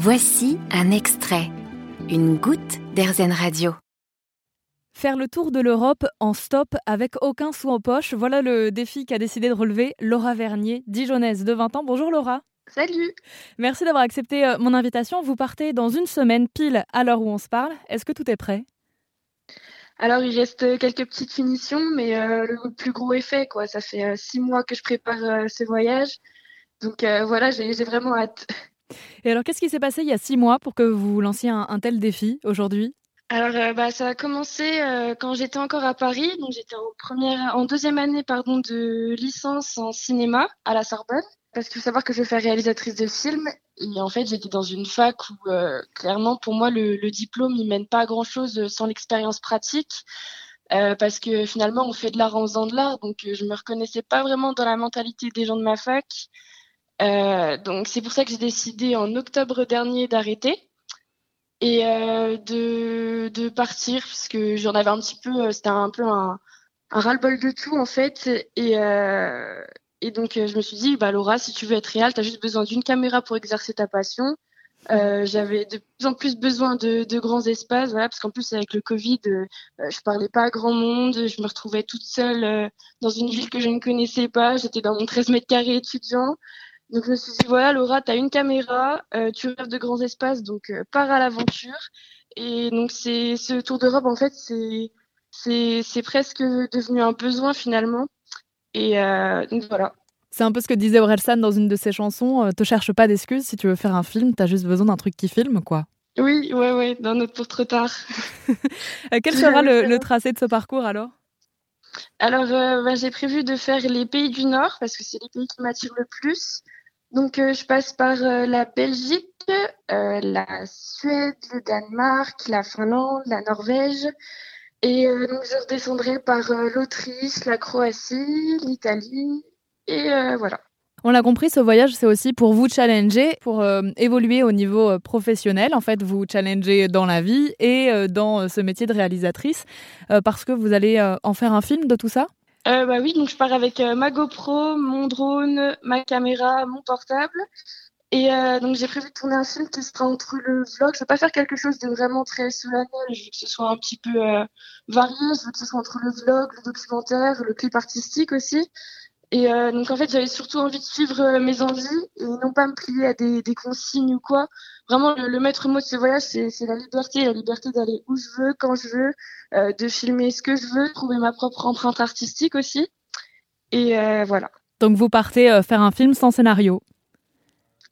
Voici un extrait, une goutte d'Airzen Radio. Faire le tour de l'Europe en stop avec aucun sou en poche, voilà le défi qu'a décidé de relever Laura Vernier, dijonnaise de 20 ans. Bonjour Laura. Salut Merci d'avoir accepté euh, mon invitation. Vous partez dans une semaine pile à l'heure où on se parle. Est-ce que tout est prêt? Alors il reste quelques petites finitions, mais euh, le plus gros est fait. Quoi. Ça fait euh, six mois que je prépare ce voyage. Donc voilà, j'ai vraiment hâte. Et alors qu'est-ce qui s'est passé il y a six mois pour que vous lanciez un, tel défi aujourd'hui? Alors, bah, ça a commencé quand j'étais encore à Paris, donc j'étais en deuxième année, pardon, de licence en cinéma à la Sorbonne. Parce qu'il faut savoir que je fais réalisatrice de films. Et en fait j'étais dans une fac où euh, clairement pour moi le, diplôme il mène pas à grand chose sans l'expérience pratique. Euh, parce que finalement on fait de l'art en faisant de l'art. Donc euh, je me reconnaissais pas vraiment dans la mentalité des gens de ma fac. euh, donc c'est pour ça que j'ai décidé en octobre dernier d'arrêter et euh, de, de partir parce que j'en avais un petit peu c'était un peu un, un ras-le-bol de tout en fait et et donc, euh, je me suis dit, bah, Laura, si tu veux être réelle, tu as juste besoin d'une caméra pour exercer ta passion. Euh, j'avais de plus en plus besoin de, de grands espaces, voilà, parce qu'en plus avec le Covid, euh, euh, je parlais pas à grand monde, je me retrouvais toute seule euh, dans une ville que je ne connaissais pas, j'étais dans mon 13 mètres carrés étudiant. Donc je me suis dit voilà Laura, tu as une caméra, tu rêves de grands espaces, donc pars à l'aventure. Et donc c'est ce tour d'Europe en fait c'est presque devenu un besoin finalement. Et euh, donc voilà. C'est un peu ce que disait Orelsan dans une de ses chansons. Euh, te cherche pas d'excuses si tu veux faire un film, t'as juste besoin d'un truc qui filme, quoi. Oui, ouais, ouais, d'un autre pour trop tard. Euh, quel sera le, le, tracé de ce parcours alors? Alors, euh, bah, j'ai prévu de faire les pays du Nord parce que c'est les pays qui m'attirent le plus. Donc, euh, je passe par euh, la Belgique, la Suède, le Danemark, la Finlande, la Norvège, et euh, donc je redescendrai par euh, l'Autriche, la Croatie, l'Italie et euh, voilà. On l'a compris, ce voyage, c'est aussi pour vous challenger, pour euh, évoluer au niveau euh, professionnel. En fait, vous challenger dans la vie et euh, dans ce métier de réalisatrice, parce que vous allez en faire un film de tout ça? Euh, Bah oui, donc je pars avec ma GoPro, mon drone, ma caméra, mon portable. Et euh, donc j'ai prévu de tourner un film qui sera entre le vlog. Je veux pas faire quelque chose de vraiment très solennel. Je veux que ce soit un petit peu euh, varié. Je veux que ce soit entre le vlog, le documentaire, le clip artistique aussi. Et euh, donc en fait j'avais surtout envie de suivre euh, mes envies et non pas me plier à des, des consignes ou quoi. Vraiment le, le maître mot de ce voyage c'est la liberté, la liberté d'aller où je veux, quand je veux, euh, de filmer ce que je veux, trouver ma propre empreinte artistique aussi. Et euh, voilà. Donc vous partez faire un film sans scénario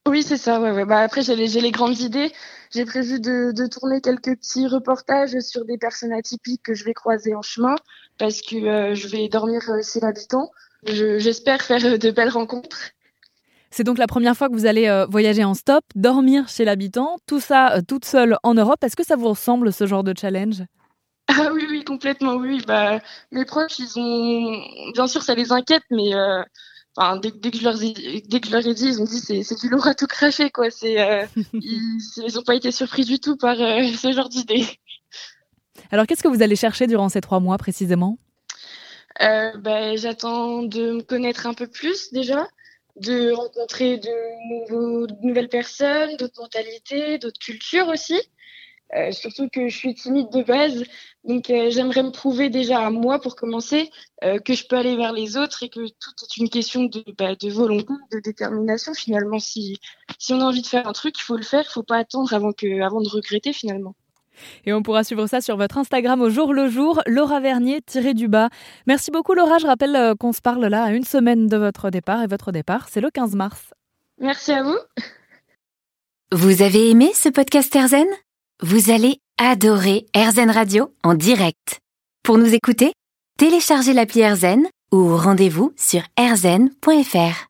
oui, c'est ça. Ouais, ouais. Bah, après, j'ai les, les, grandes idées. J'ai prévu de, de, tourner quelques petits reportages sur des personnes atypiques que je vais croiser en chemin parce que euh, je vais dormir chez l'habitant. J'espère faire euh, de belles rencontres. C'est donc la première fois que vous allez euh, voyager en stop, dormir chez l'habitant, tout ça euh, toute seule en Europe. Est-ce que ça vous ressemble ce genre de challenge? Ah oui, oui, complètement, oui. Bah, mes proches, ils ont, bien sûr, ça les inquiète, mais euh, enfin, dès, dès, que je leur ai, dès que je leur ai dit, ils ont dit c'est, c'est du lourd à tout cracher, quoi. C'est, euh, ils, ils ont pas été surpris du tout par euh, ce genre d'idée. Alors, qu'est-ce que vous allez chercher durant ces trois mois précisément? Bah, J'attends de me connaître un peu plus déjà, de rencontrer de, nouveaux, de nouvelles personnes, d'autres mentalités, d'autres cultures aussi. Euh, surtout que je suis timide de base, donc euh, j'aimerais me prouver déjà à moi pour commencer euh, que je peux aller vers les autres et que tout est une question de, bah, de volonté, de détermination finalement. Si, si on a envie de faire un truc, il faut le faire, il faut pas attendre avant, que, avant de regretter finalement. Et on pourra suivre ça sur votre Instagram au jour le jour, Laura Vernier tiré du bas. Merci beaucoup Laura, je rappelle euh, qu'on se parle là à une semaine de votre départ et votre départ, c'est le 15 mars. Merci à vous. Vous avez aimé ce podcast Erzen Vous allez adorer Erzen Radio en direct. Pour nous écouter, téléchargez l'appli Erzen ou rendez-vous sur erzen.fr.